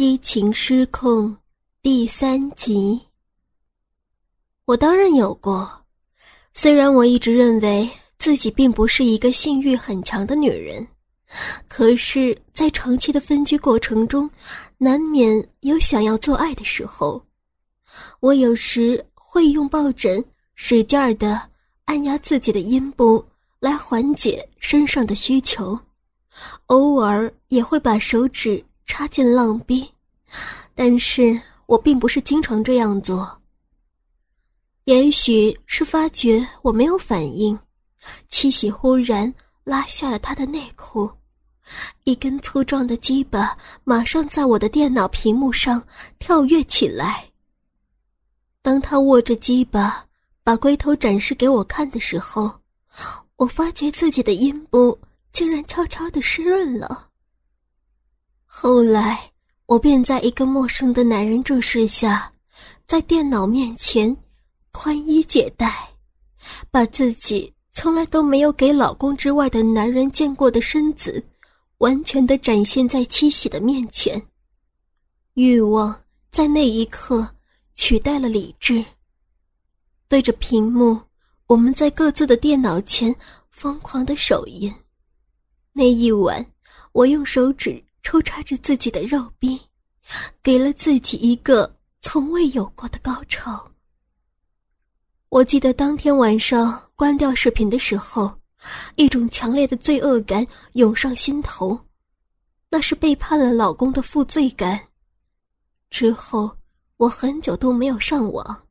激情失控第三集。我当然有过，虽然我一直认为自己并不是一个性欲很强的女人，可是，在长期的分居过程中，难免有想要做爱的时候。我有时会用抱枕使劲儿的按压自己的阴部，来缓解身上的需求，偶尔也会把手指。插进浪逼，但是我并不是经常这样做。也许是发觉我没有反应，七喜忽然拉下了他的内裤，一根粗壮的鸡巴马上在我的电脑屏幕上跳跃起来。当他握着鸡巴把龟头展示给我看的时候，我发觉自己的阴部竟然悄悄的湿润了。后来，我便在一个陌生的男人注视下，在电脑面前宽衣解带，把自己从来都没有给老公之外的男人见过的身子，完全的展现在七喜的面前。欲望在那一刻取代了理智。对着屏幕，我们在各自的电脑前疯狂的手淫。那一晚，我用手指。抽插着自己的肉壁，给了自己一个从未有过的高潮。我记得当天晚上关掉视频的时候，一种强烈的罪恶感涌上心头，那是背叛了老公的负罪感。之后我很久都没有上网，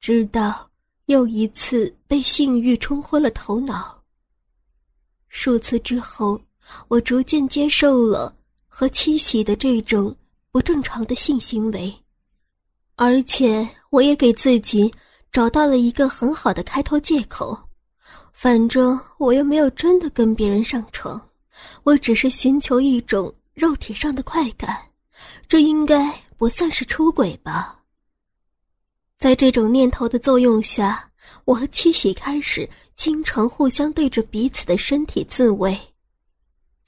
直到又一次被性欲冲昏了头脑。数次之后，我逐渐接受了。和七喜的这种不正常的性行为，而且我也给自己找到了一个很好的开脱借口，反正我又没有真的跟别人上床，我只是寻求一种肉体上的快感，这应该不算是出轨吧。在这种念头的作用下，我和七喜开始经常互相对着彼此的身体自慰。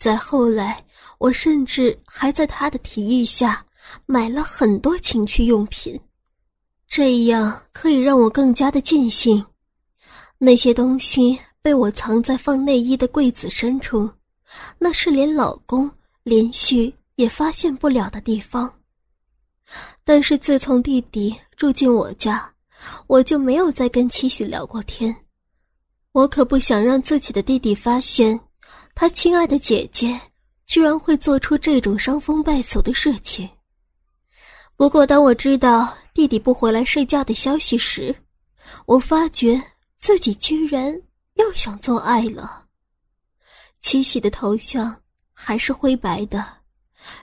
再后来，我甚至还在他的提议下买了很多情趣用品，这样可以让我更加的尽兴。那些东西被我藏在放内衣的柜子深处，那是连老公连续也发现不了的地方。但是自从弟弟住进我家，我就没有再跟七喜聊过天。我可不想让自己的弟弟发现。他亲爱的姐姐居然会做出这种伤风败俗的事情。不过，当我知道弟弟不回来睡觉的消息时，我发觉自己居然又想做爱了。七喜的头像还是灰白的，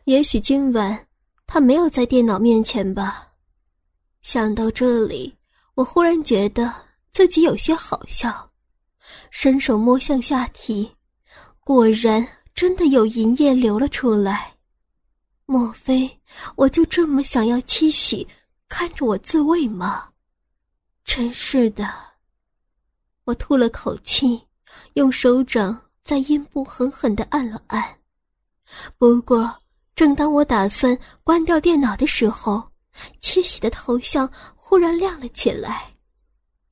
也许今晚他没有在电脑面前吧。想到这里，我忽然觉得自己有些好笑，伸手摸向下体。果然，真的有银液流了出来。莫非我就这么想要七喜看着我自慰吗？真是的！我吐了口气，用手掌在阴部狠狠的按了按。不过，正当我打算关掉电脑的时候，七喜的头像忽然亮了起来，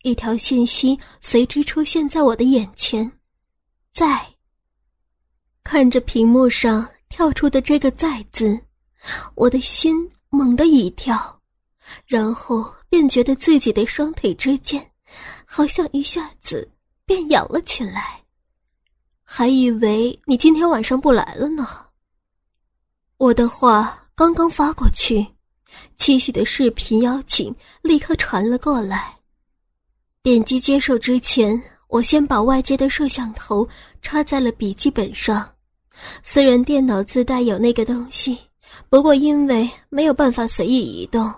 一条信息随之出现在我的眼前，在。看着屏幕上跳出的这个“在”字，我的心猛地一跳，然后便觉得自己的双腿之间，好像一下子便痒了起来，还以为你今天晚上不来了呢。我的话刚刚发过去，七喜的视频邀请立刻传了过来。点击接受之前。我先把外接的摄像头插在了笔记本上，虽然电脑自带有那个东西，不过因为没有办法随意移动，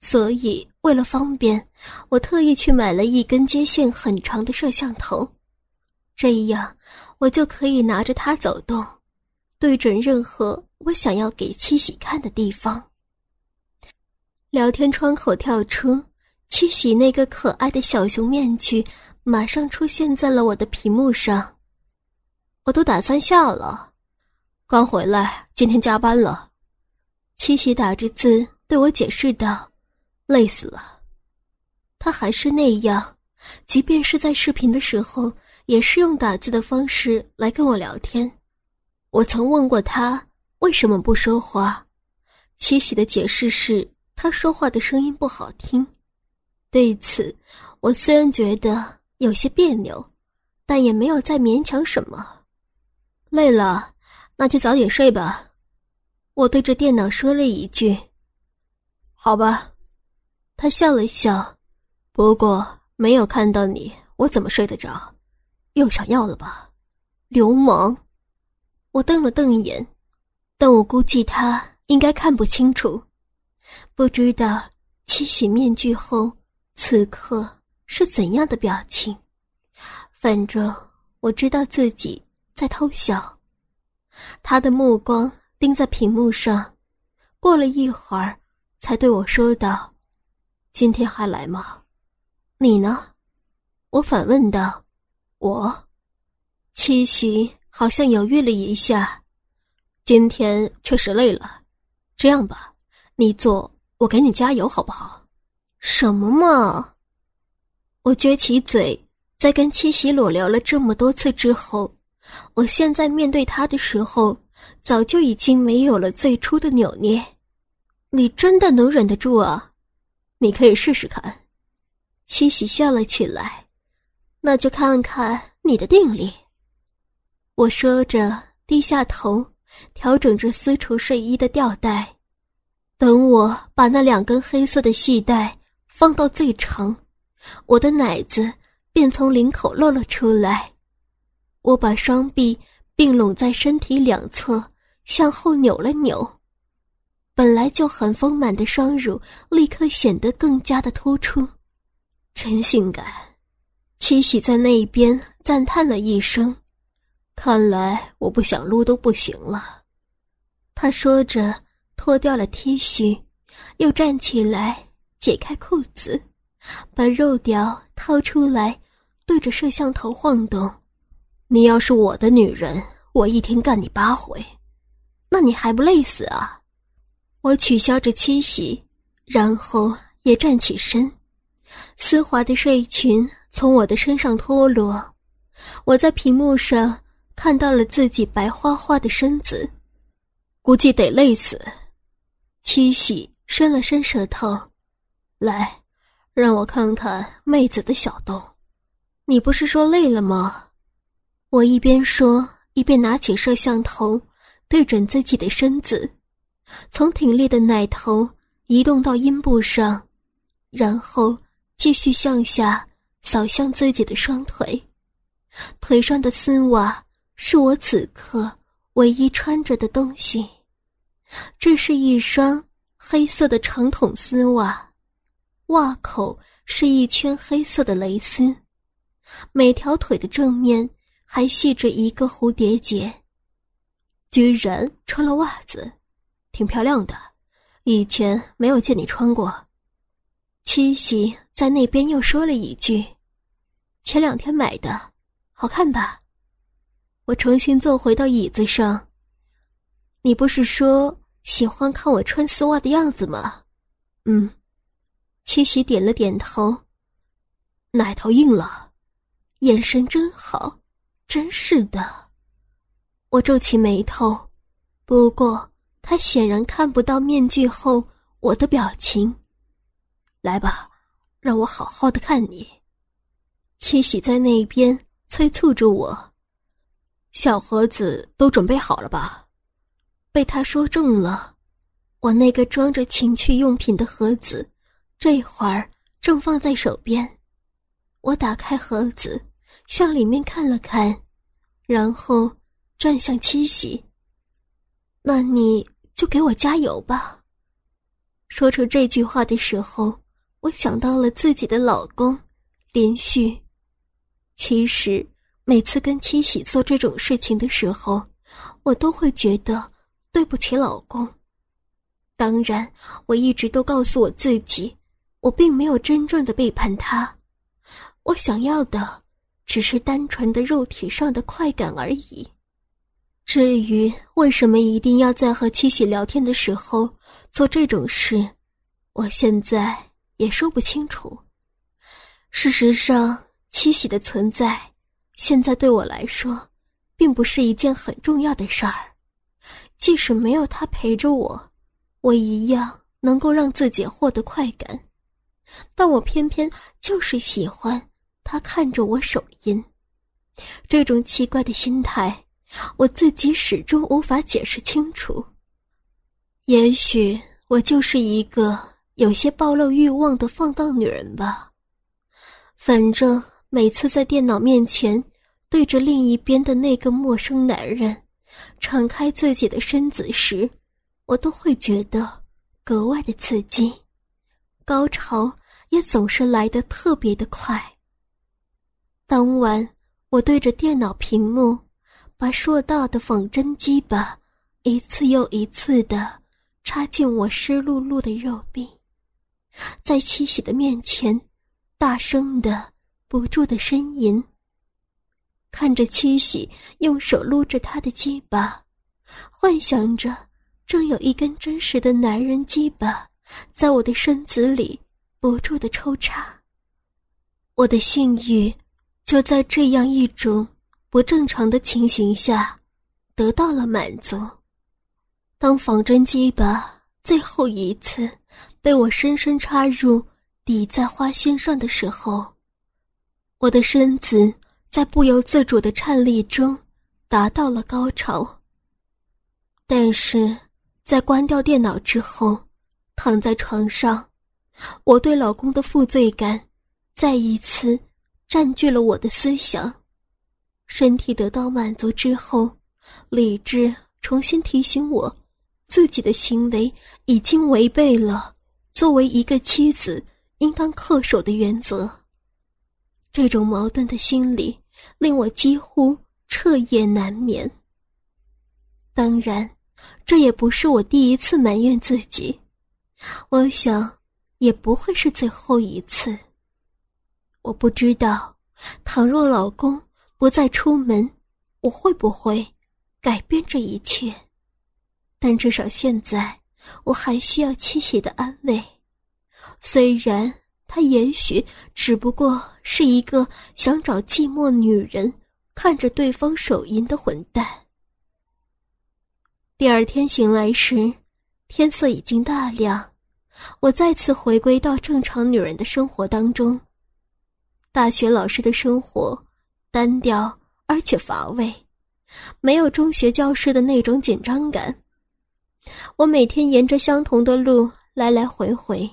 所以为了方便，我特意去买了一根接线很长的摄像头，这样我就可以拿着它走动，对准任何我想要给七喜看的地方。聊天窗口跳出。七喜那个可爱的小熊面具马上出现在了我的屏幕上，我都打算下了。刚回来，今天加班了。七喜打着字对我解释道：“累死了。”他还是那样，即便是在视频的时候，也是用打字的方式来跟我聊天。我曾问过他为什么不说话，七喜的解释是他说话的声音不好听。对此，我虽然觉得有些别扭，但也没有再勉强什么。累了，那就早点睡吧。我对着电脑说了一句：“好吧。”他笑了笑，不过没有看到你，我怎么睡得着？又想要了吧，流氓！我瞪了瞪眼，但我估计他应该看不清楚，不知道七洗面具后此刻是怎样的表情。反正我知道自己在偷笑。他的目光。盯在屏幕上，过了一会儿，才对我说道：“今天还来吗？你呢？”我反问道：“我。”七夕好像犹豫了一下，今天确实累了。这样吧，你坐，我给你加油，好不好？什么嘛！我撅起嘴，在跟七喜裸聊了这么多次之后，我现在面对他的时候。早就已经没有了最初的扭捏，你真的能忍得住啊？你可以试试看。七喜笑了起来，那就看看你的定力。我说着，低下头，调整着丝绸睡衣的吊带。等我把那两根黑色的细带放到最长，我的奶子便从领口露了出来。我把双臂。并拢在身体两侧，向后扭了扭，本来就很丰满的双乳立刻显得更加的突出，真性感。七喜在那边赞叹了一声：“看来我不想撸都不行了。”他说着，脱掉了 T 恤，又站起来解开裤子，把肉屌掏出来，对着摄像头晃动。你要是我的女人，我一天干你八回，那你还不累死啊？我取消着七喜，然后也站起身，丝滑的睡裙从我的身上脱落，我在屏幕上看到了自己白花花的身子，估计得累死。七喜伸了伸舌头，来，让我看看妹子的小洞。你不是说累了吗？我一边说，一边拿起摄像头，对准自己的身子，从挺立的奶头移动到阴部上，然后继续向下扫向自己的双腿。腿上的丝袜是我此刻唯一穿着的东西，这是一双黑色的长筒丝袜，袜口是一圈黑色的蕾丝，每条腿的正面。还系着一个蝴蝶结，居然穿了袜子，挺漂亮的。以前没有见你穿过。七喜在那边又说了一句：“前两天买的，好看吧？”我重新坐回到椅子上。你不是说喜欢看我穿丝袜的样子吗？嗯，七喜点了点头。奶头硬了，眼神真好。真是的，我皱起眉头。不过他显然看不到面具后我的表情。来吧，让我好好的看你。七喜在那边催促着我。小盒子都准备好了吧？被他说中了。我那个装着情趣用品的盒子，这会儿正放在手边。我打开盒子。向里面看了看，然后转向七喜。那你就给我加油吧。说出这句话的时候，我想到了自己的老公林旭。其实每次跟七喜做这种事情的时候，我都会觉得对不起老公。当然，我一直都告诉我自己，我并没有真正的背叛他。我想要的。只是单纯的肉体上的快感而已。至于为什么一定要在和七喜聊天的时候做这种事，我现在也说不清楚。事实上，七喜的存在，现在对我来说，并不是一件很重要的事儿。即使没有他陪着我，我一样能够让自己获得快感。但我偏偏就是喜欢他看着我手淫，这种奇怪的心态。我自己始终无法解释清楚。也许我就是一个有些暴露欲望的放荡女人吧。反正每次在电脑面前对着另一边的那个陌生男人敞开自己的身子时，我都会觉得格外的刺激，高潮也总是来得特别的快。当晚，我对着电脑屏幕。把硕大的仿真鸡巴一次又一次的插进我湿漉漉的肉壁，在七喜的面前，大声的不住的呻吟。看着七喜用手撸着他的鸡巴，幻想着正有一根真实的男人鸡巴在我的身子里不住的抽插，我的性欲就在这样一种。不正常的情形下，得到了满足。当仿真鸡巴最后一次被我深深插入抵在花心上的时候，我的身子在不由自主的颤栗中达到了高潮。但是，在关掉电脑之后，躺在床上，我对老公的负罪感再一次占据了我的思想。身体得到满足之后，理智重新提醒我，自己的行为已经违背了作为一个妻子应当恪守的原则。这种矛盾的心理令我几乎彻夜难眠。当然，这也不是我第一次埋怨自己，我想也不会是最后一次。我不知道，倘若老公。不再出门，我会不会改变这一切？但至少现在，我还需要七喜的安慰。虽然他也许只不过是一个想找寂寞女人看着对方手淫的混蛋。第二天醒来时，天色已经大亮，我再次回归到正常女人的生活当中。大学老师的生活。单调而且乏味，没有中学教师的那种紧张感。我每天沿着相同的路来来回回，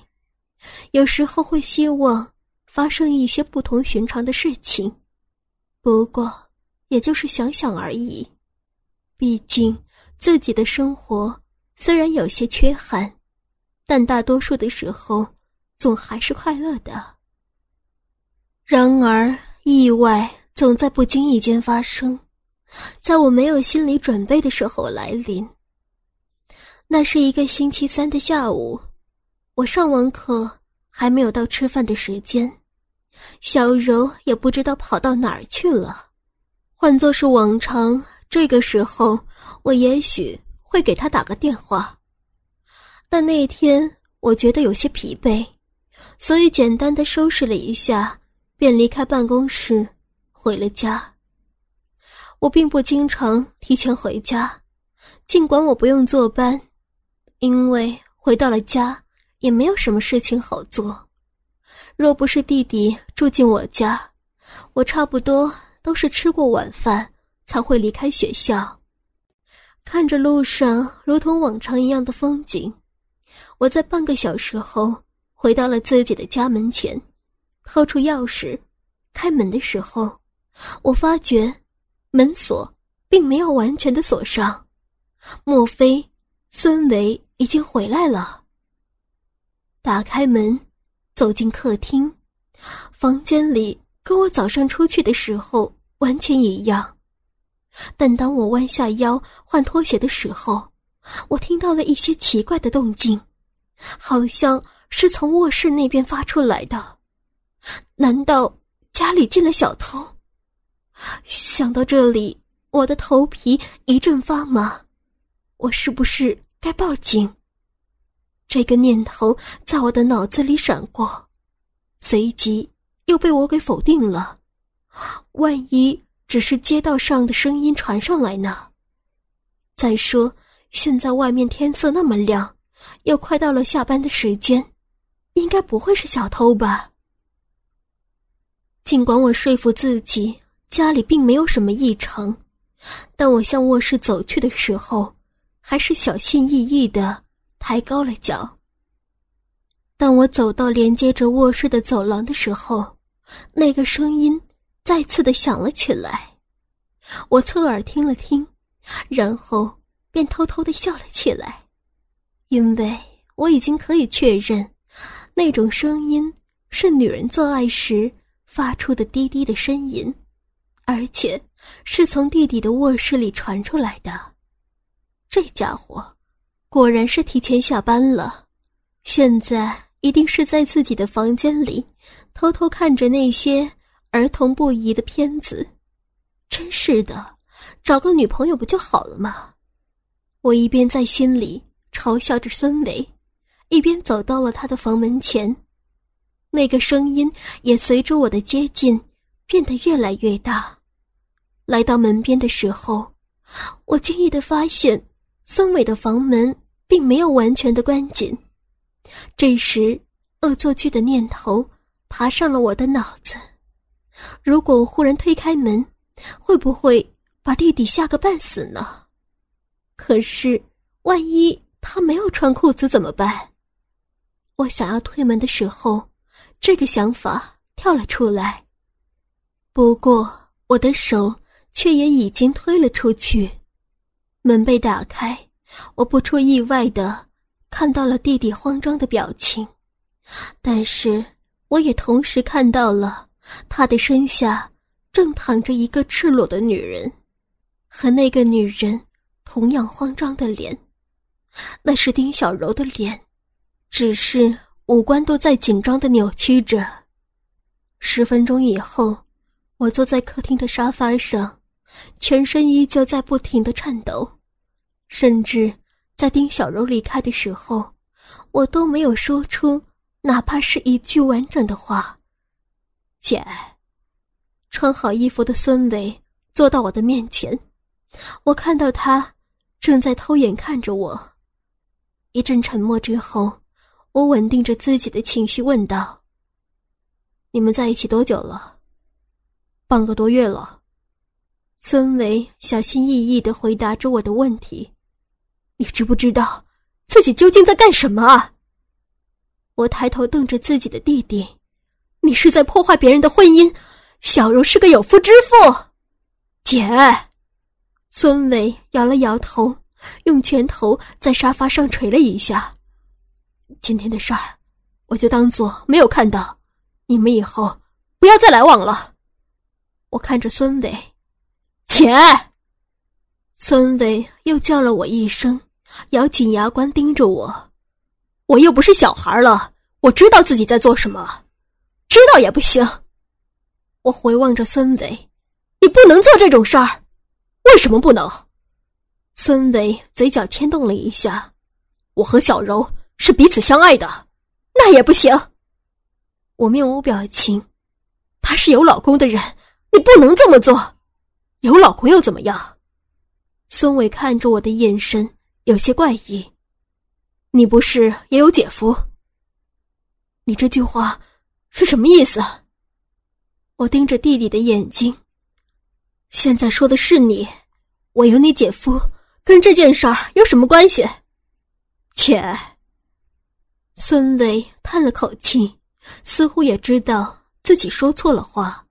有时候会希望发生一些不同寻常的事情，不过也就是想想而已。毕竟自己的生活虽然有些缺憾，但大多数的时候总还是快乐的。然而意外。总在不经意间发生，在我没有心理准备的时候来临。那是一个星期三的下午，我上完课还没有到吃饭的时间，小柔也不知道跑到哪儿去了。换作是往常，这个时候我也许会给她打个电话，但那天我觉得有些疲惫，所以简单的收拾了一下，便离开办公室。回了家。我并不经常提前回家，尽管我不用坐班，因为回到了家也没有什么事情好做。若不是弟弟住进我家，我差不多都是吃过晚饭才会离开学校。看着路上如同往常一样的风景，我在半个小时后回到了自己的家门前，掏出钥匙，开门的时候。我发觉门锁并没有完全的锁上，莫非孙维已经回来了？打开门，走进客厅，房间里跟我早上出去的时候完全一样。但当我弯下腰换拖鞋的时候，我听到了一些奇怪的动静，好像是从卧室那边发出来的。难道家里进了小偷？想到这里，我的头皮一阵发麻，我是不是该报警？这个念头在我的脑子里闪过，随即又被我给否定了。万一只是街道上的声音传上来呢？再说，现在外面天色那么亮，又快到了下班的时间，应该不会是小偷吧？尽管我说服自己家里并没有什么异常，但我向卧室走去的时候，还是小心翼翼的抬高了脚。当我走到连接着卧室的走廊的时候，那个声音再次的响了起来。我侧耳听了听，然后便偷偷的笑了起来，因为我已经可以确认，那种声音是女人做爱时。发出的低低的呻吟，而且是从弟弟的卧室里传出来的。这家伙果然是提前下班了，现在一定是在自己的房间里偷偷看着那些儿童不宜的片子。真是的，找个女朋友不就好了吗？我一边在心里嘲笑着孙伟，一边走到了他的房门前。那个声音也随着我的接近变得越来越大。来到门边的时候，我惊异的发现孙伟的房门并没有完全的关紧。这时，恶作剧的念头爬上了我的脑子：如果我忽然推开门，会不会把弟弟吓个半死呢？可是，万一他没有穿裤子怎么办？我想要推门的时候。这个想法跳了出来，不过我的手却也已经推了出去。门被打开，我不出意外的看到了弟弟慌张的表情，但是我也同时看到了他的身下正躺着一个赤裸的女人，和那个女人同样慌张的脸，那是丁小柔的脸，只是。五官都在紧张的扭曲着。十分钟以后，我坐在客厅的沙发上，全身依旧在不停的颤抖，甚至在丁小柔离开的时候，我都没有说出哪怕是一句完整的话。姐，穿好衣服的孙伟坐到我的面前，我看到他正在偷眼看着我。一阵沉默之后。我稳定着自己的情绪，问道：“你们在一起多久了？”“半个多月了。”孙维小心翼翼的回答着我的问题。“你知不知道自己究竟在干什么啊？”我抬头瞪着自己的弟弟，“你是在破坏别人的婚姻。小柔是个有夫之妇。”姐，孙伟摇了摇头，用拳头在沙发上捶了一下。今天的事儿，我就当做没有看到。你们以后不要再来往了。我看着孙伟，姐。孙伟又叫了我一声，咬紧牙关盯着我。我又不是小孩了，我知道自己在做什么。知道也不行。我回望着孙伟，你不能做这种事儿。为什么不能？孙伟嘴角牵动了一下。我和小柔。是彼此相爱的，那也不行。我面无表情。他是有老公的人，你不能这么做。有老公又怎么样？孙伟看着我的眼神有些怪异。你不是也有姐夫？你这句话是什么意思？我盯着弟弟的眼睛。现在说的是你，我有你姐夫，跟这件事儿有什么关系？姐。孙伟叹了口气，似乎也知道自己说错了话。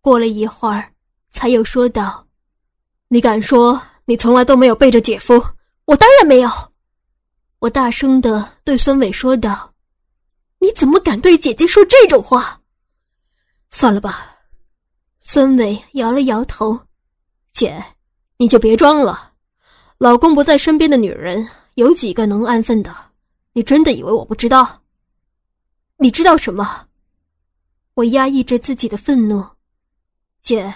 过了一会儿，才又说道：“你敢说你从来都没有背着姐夫？我当然没有。”我大声的对孙伟说道：“你怎么敢对姐姐说这种话？”算了吧。孙伟摇了摇头：“姐，你就别装了。老公不在身边的女人，有几个能安分的？”你真的以为我不知道？你知道什么？我压抑着自己的愤怒。姐，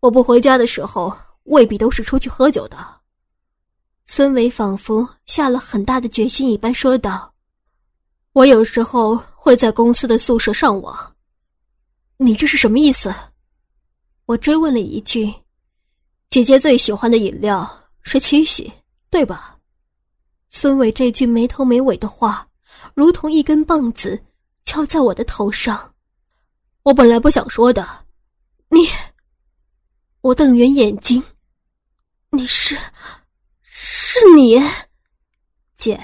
我不回家的时候，未必都是出去喝酒的。孙伟仿佛下了很大的决心一般说道：“我有时候会在公司的宿舍上网。”你这是什么意思？我追问了一句。姐姐最喜欢的饮料是七喜，对吧？孙伟这句没头没尾的话，如同一根棒子敲在我的头上。我本来不想说的，你……我瞪圆眼睛，你是，是你，姐。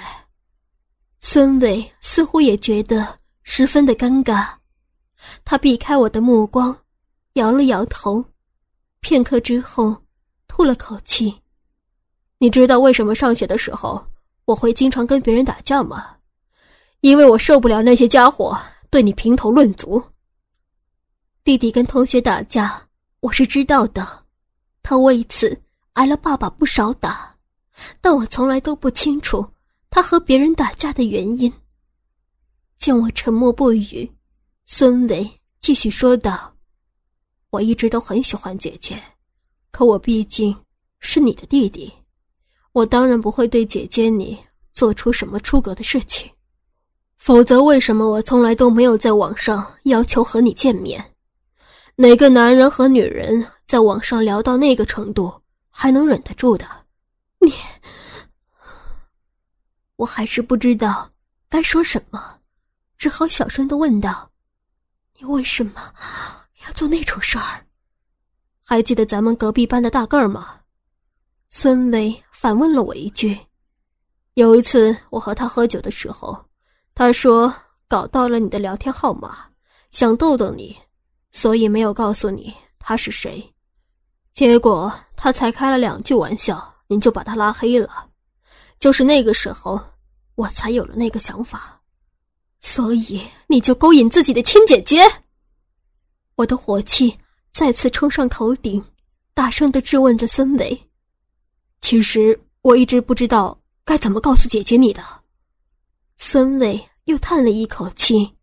孙伟似乎也觉得十分的尴尬。他避开我的目光，摇了摇头，片刻之后，吐了口气：“你知道为什么上学的时候我会经常跟别人打架吗？因为我受不了那些家伙对你评头论足。弟弟跟同学打架，我是知道的，他为此挨了爸爸不少打，但我从来都不清楚他和别人打架的原因。见我沉默不语。”孙伟继续说道：“我一直都很喜欢姐姐，可我毕竟是你的弟弟，我当然不会对姐姐你做出什么出格的事情。否则，为什么我从来都没有在网上要求和你见面？哪个男人和女人在网上聊到那个程度还能忍得住的？你，我还是不知道该说什么，只好小声的问道。”你为什么要做那种事儿？还记得咱们隔壁班的大个儿吗？孙伟反问了我一句。有一次我和他喝酒的时候，他说搞到了你的聊天号码，想逗逗你，所以没有告诉你他是谁。结果他才开了两句玩笑，你就把他拉黑了。就是那个时候，我才有了那个想法。所以你就勾引自己的亲姐姐？我的火气再次冲上头顶，大声的质问着孙伟。其实我一直不知道该怎么告诉姐姐你的。孙伟又叹了一口气。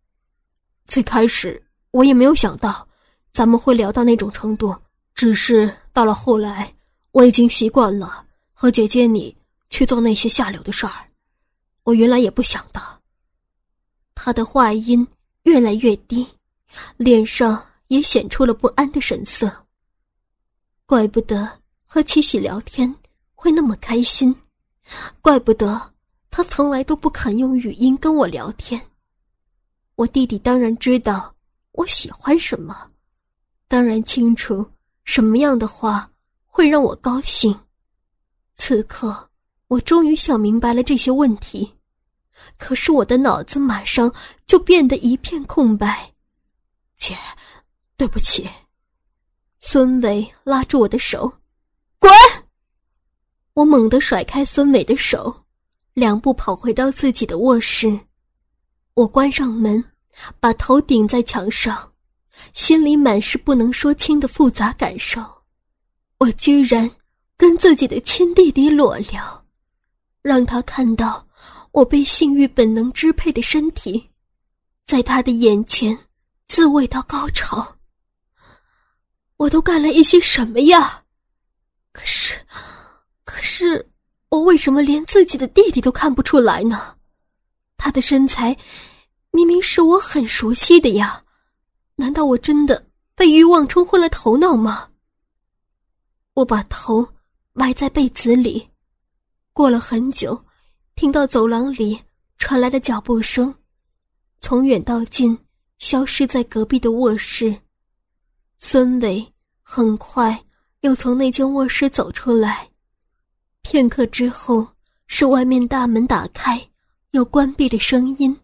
最开始我也没有想到，咱们会聊到那种程度。只是到了后来，我已经习惯了和姐姐你去做那些下流的事儿。我原来也不想的。他的话音越来越低，脸上也显出了不安的神色。怪不得和七喜聊天会那么开心，怪不得他从来都不肯用语音跟我聊天。我弟弟当然知道我喜欢什么，当然清楚什么样的话会让我高兴。此刻，我终于想明白了这些问题。可是我的脑子马上就变得一片空白，姐，对不起。孙伟拉住我的手，滚！我猛地甩开孙伟的手，两步跑回到自己的卧室。我关上门，把头顶在墙上，心里满是不能说清的复杂感受。我居然跟自己的亲弟弟裸聊，让他看到。我被性欲本能支配的身体，在他的眼前自慰到高潮。我都干了一些什么呀？可是，可是，我为什么连自己的弟弟都看不出来呢？他的身材明明是我很熟悉的呀，难道我真的被欲望冲昏了头脑吗？我把头埋在被子里，过了很久。听到走廊里传来的脚步声，从远到近，消失在隔壁的卧室。孙伟很快又从那间卧室走出来。片刻之后，是外面大门打开又关闭的声音。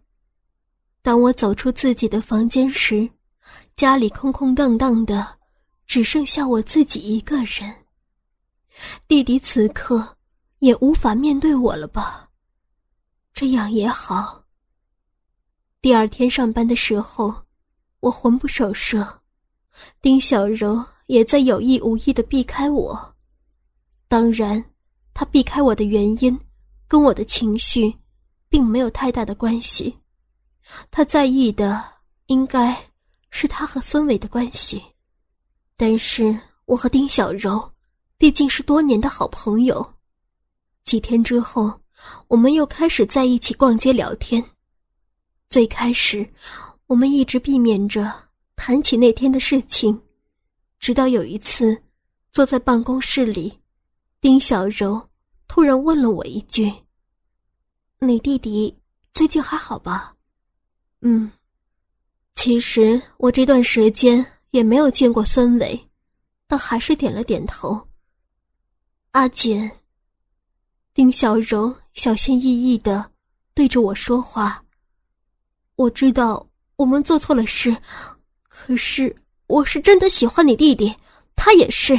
当我走出自己的房间时，家里空空荡荡的，只剩下我自己一个人。弟弟此刻也无法面对我了吧？这样也好。第二天上班的时候，我魂不守舍，丁小柔也在有意无意的避开我。当然，他避开我的原因，跟我的情绪，并没有太大的关系。他在意的应该是他和孙伟的关系，但是我和丁小柔，毕竟是多年的好朋友。几天之后，我们又开始在一起逛街聊天。最开始，我们一直避免着谈起那天的事情，直到有一次，坐在办公室里，丁小柔突然问了我一句：“你弟弟最近还好吧？”“嗯。”其实我这段时间也没有见过孙伟，但还是点了点头。阿锦，丁小柔小心翼翼的对着我说话。我知道我们做错了事，可是我是真的喜欢你弟弟，他也是。